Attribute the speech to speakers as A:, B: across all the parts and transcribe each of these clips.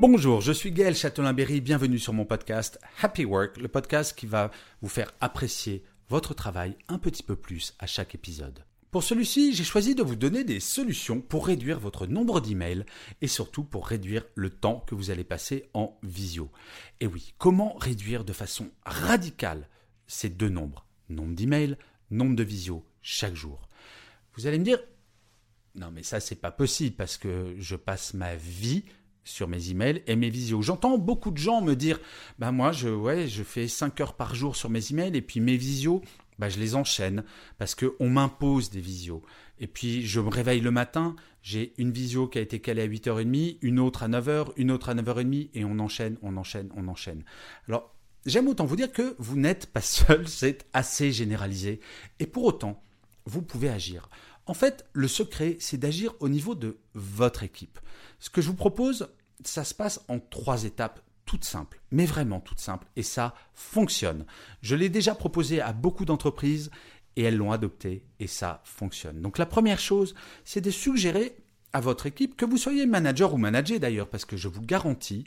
A: Bonjour, je suis Gaël Châtelain-Berry, bienvenue sur mon podcast Happy Work, le podcast qui va vous faire apprécier votre travail un petit peu plus à chaque épisode. Pour celui-ci, j'ai choisi de vous donner des solutions pour réduire votre nombre d'emails et surtout pour réduire le temps que vous allez passer en visio. Et oui, comment réduire de façon radicale ces deux nombres? Nombre d'emails, nombre de visio chaque jour. Vous allez me dire, non mais ça c'est pas possible parce que je passe ma vie sur mes emails et mes visios. J'entends beaucoup de gens me dire bah moi je ouais, je fais 5 heures par jour sur mes emails et puis mes visios bah, je les enchaîne parce que on m'impose des visios. Et puis je me réveille le matin, j'ai une visio qui a été calée à 8h30, une autre à 9h, une autre à 9h30 et on enchaîne, on enchaîne, on enchaîne. Alors, j'aime autant vous dire que vous n'êtes pas seul, c'est assez généralisé et pour autant, vous pouvez agir. En fait, le secret, c'est d'agir au niveau de votre équipe. Ce que je vous propose, ça se passe en trois étapes toutes simples, mais vraiment toutes simples, et ça fonctionne. Je l'ai déjà proposé à beaucoup d'entreprises et elles l'ont adopté et ça fonctionne. Donc la première chose, c'est de suggérer à votre équipe, que vous soyez manager ou manager d'ailleurs, parce que je vous garantis,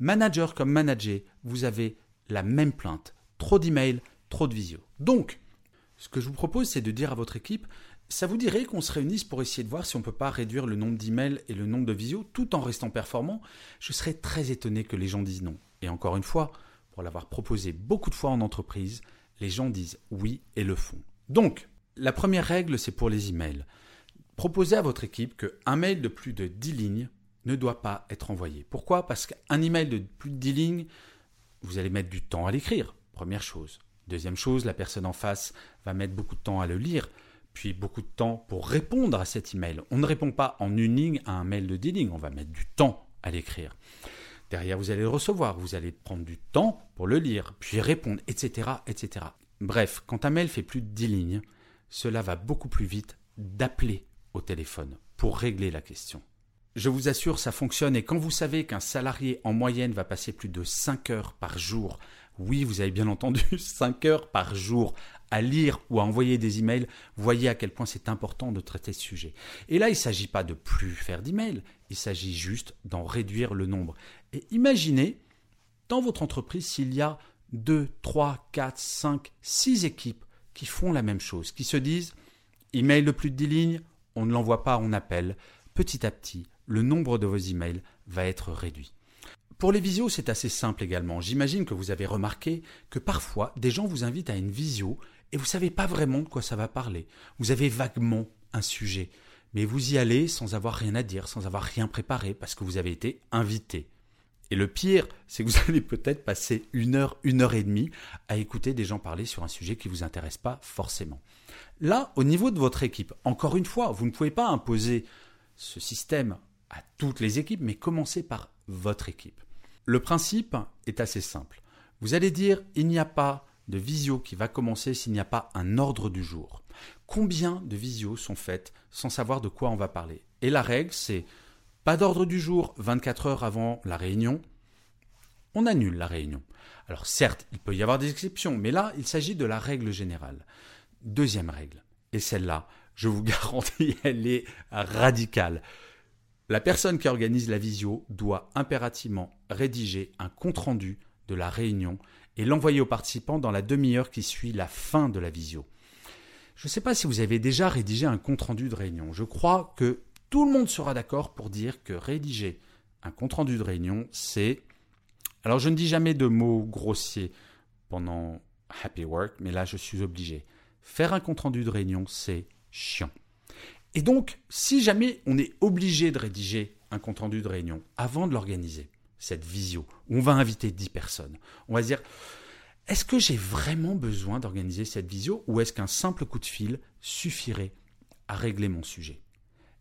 A: manager comme manager, vous avez la même plainte. Trop d'emails, trop de visio. Donc, ce que je vous propose, c'est de dire à votre équipe, ça vous dirait qu'on se réunisse pour essayer de voir si on ne peut pas réduire le nombre d'emails et le nombre de visios tout en restant performant? Je serais très étonné que les gens disent non. Et encore une fois, pour l'avoir proposé beaucoup de fois en entreprise, les gens disent oui et le font. Donc, la première règle, c'est pour les emails. Proposez à votre équipe qu'un mail de plus de 10 lignes ne doit pas être envoyé. Pourquoi? Parce qu'un email de plus de 10 lignes, vous allez mettre du temps à l'écrire, première chose. Deuxième chose, la personne en face va mettre beaucoup de temps à le lire puis beaucoup de temps pour répondre à cet email. On ne répond pas en une ligne à un mail de 10 lignes, on va mettre du temps à l'écrire. Derrière, vous allez le recevoir, vous allez prendre du temps pour le lire, puis répondre, etc., etc. Bref, quand un mail fait plus de 10 lignes, cela va beaucoup plus vite d'appeler au téléphone pour régler la question. Je vous assure, ça fonctionne et quand vous savez qu'un salarié en moyenne va passer plus de 5 heures par jour, oui, vous avez bien entendu, 5 heures par jour à lire ou à envoyer des emails, voyez à quel point c'est important de traiter ce sujet. Et là, il ne s'agit pas de plus faire d'emails, il s'agit juste d'en réduire le nombre. Et imaginez, dans votre entreprise, s'il y a 2, 3, 4, 5, 6 équipes qui font la même chose, qui se disent, email de plus de 10 lignes, on ne l'envoie pas, on appelle. Petit à petit, le nombre de vos emails va être réduit. Pour les visios, c'est assez simple également. J'imagine que vous avez remarqué que parfois, des gens vous invitent à une visio et vous ne savez pas vraiment de quoi ça va parler. Vous avez vaguement un sujet, mais vous y allez sans avoir rien à dire, sans avoir rien préparé, parce que vous avez été invité. Et le pire, c'est que vous allez peut-être passer une heure, une heure et demie à écouter des gens parler sur un sujet qui ne vous intéresse pas forcément. Là, au niveau de votre équipe, encore une fois, vous ne pouvez pas imposer ce système à toutes les équipes, mais commencez par votre équipe. Le principe est assez simple. Vous allez dire, il n'y a pas de visio qui va commencer s'il n'y a pas un ordre du jour. Combien de visios sont faites sans savoir de quoi on va parler? Et la règle, c'est pas d'ordre du jour 24 heures avant la réunion, on annule la réunion. Alors certes, il peut y avoir des exceptions, mais là, il s'agit de la règle générale. Deuxième règle, et celle-là, je vous garantis, elle est radicale. La personne qui organise la visio doit impérativement rédiger un compte-rendu de la réunion et l'envoyer aux participants dans la demi-heure qui suit la fin de la visio. Je ne sais pas si vous avez déjà rédigé un compte-rendu de réunion. Je crois que tout le monde sera d'accord pour dire que rédiger un compte-rendu de réunion, c'est... Alors je ne dis jamais de mots grossiers pendant Happy Work, mais là je suis obligé. Faire un compte-rendu de réunion, c'est chiant. Et donc, si jamais on est obligé de rédiger un compte-rendu de réunion avant de l'organiser, cette visio, où on va inviter 10 personnes. On va se dire, est-ce que j'ai vraiment besoin d'organiser cette visio ou est-ce qu'un simple coup de fil suffirait à régler mon sujet?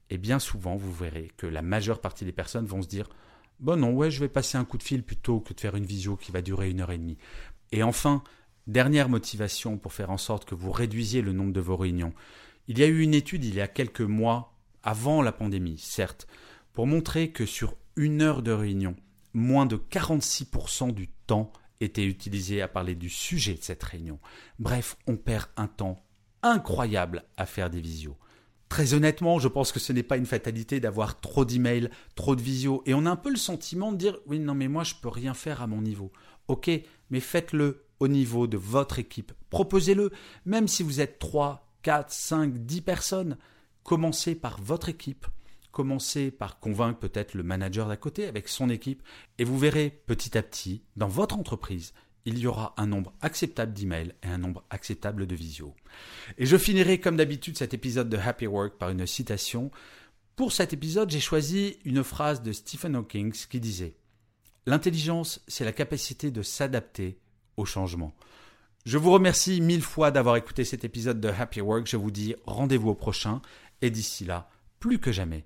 A: Et bien souvent, vous verrez que la majeure partie des personnes vont se dire Bon non, ouais, je vais passer un coup de fil plutôt que de faire une visio qui va durer une heure et demie. Et enfin, dernière motivation pour faire en sorte que vous réduisiez le nombre de vos réunions. Il y a eu une étude il y a quelques mois, avant la pandémie, certes, pour montrer que sur une heure de réunion, moins de 46% du temps était utilisé à parler du sujet de cette réunion. Bref, on perd un temps incroyable à faire des visios. Très honnêtement, je pense que ce n'est pas une fatalité d'avoir trop d'emails, trop de visios, et on a un peu le sentiment de dire oui, non, mais moi je peux rien faire à mon niveau. Ok, mais faites-le au niveau de votre équipe. Proposez-le, même si vous êtes 3, 4, 5, 10 personnes. Commencez par votre équipe. Commencez par convaincre peut-être le manager d'à côté avec son équipe et vous verrez petit à petit, dans votre entreprise, il y aura un nombre acceptable d'emails et un nombre acceptable de visio. Et je finirai comme d'habitude cet épisode de Happy Work par une citation. Pour cet épisode, j'ai choisi une phrase de Stephen Hawking qui disait L'intelligence, c'est la capacité de s'adapter au changement. Je vous remercie mille fois d'avoir écouté cet épisode de Happy Work. Je vous dis rendez-vous au prochain et d'ici là, plus que jamais,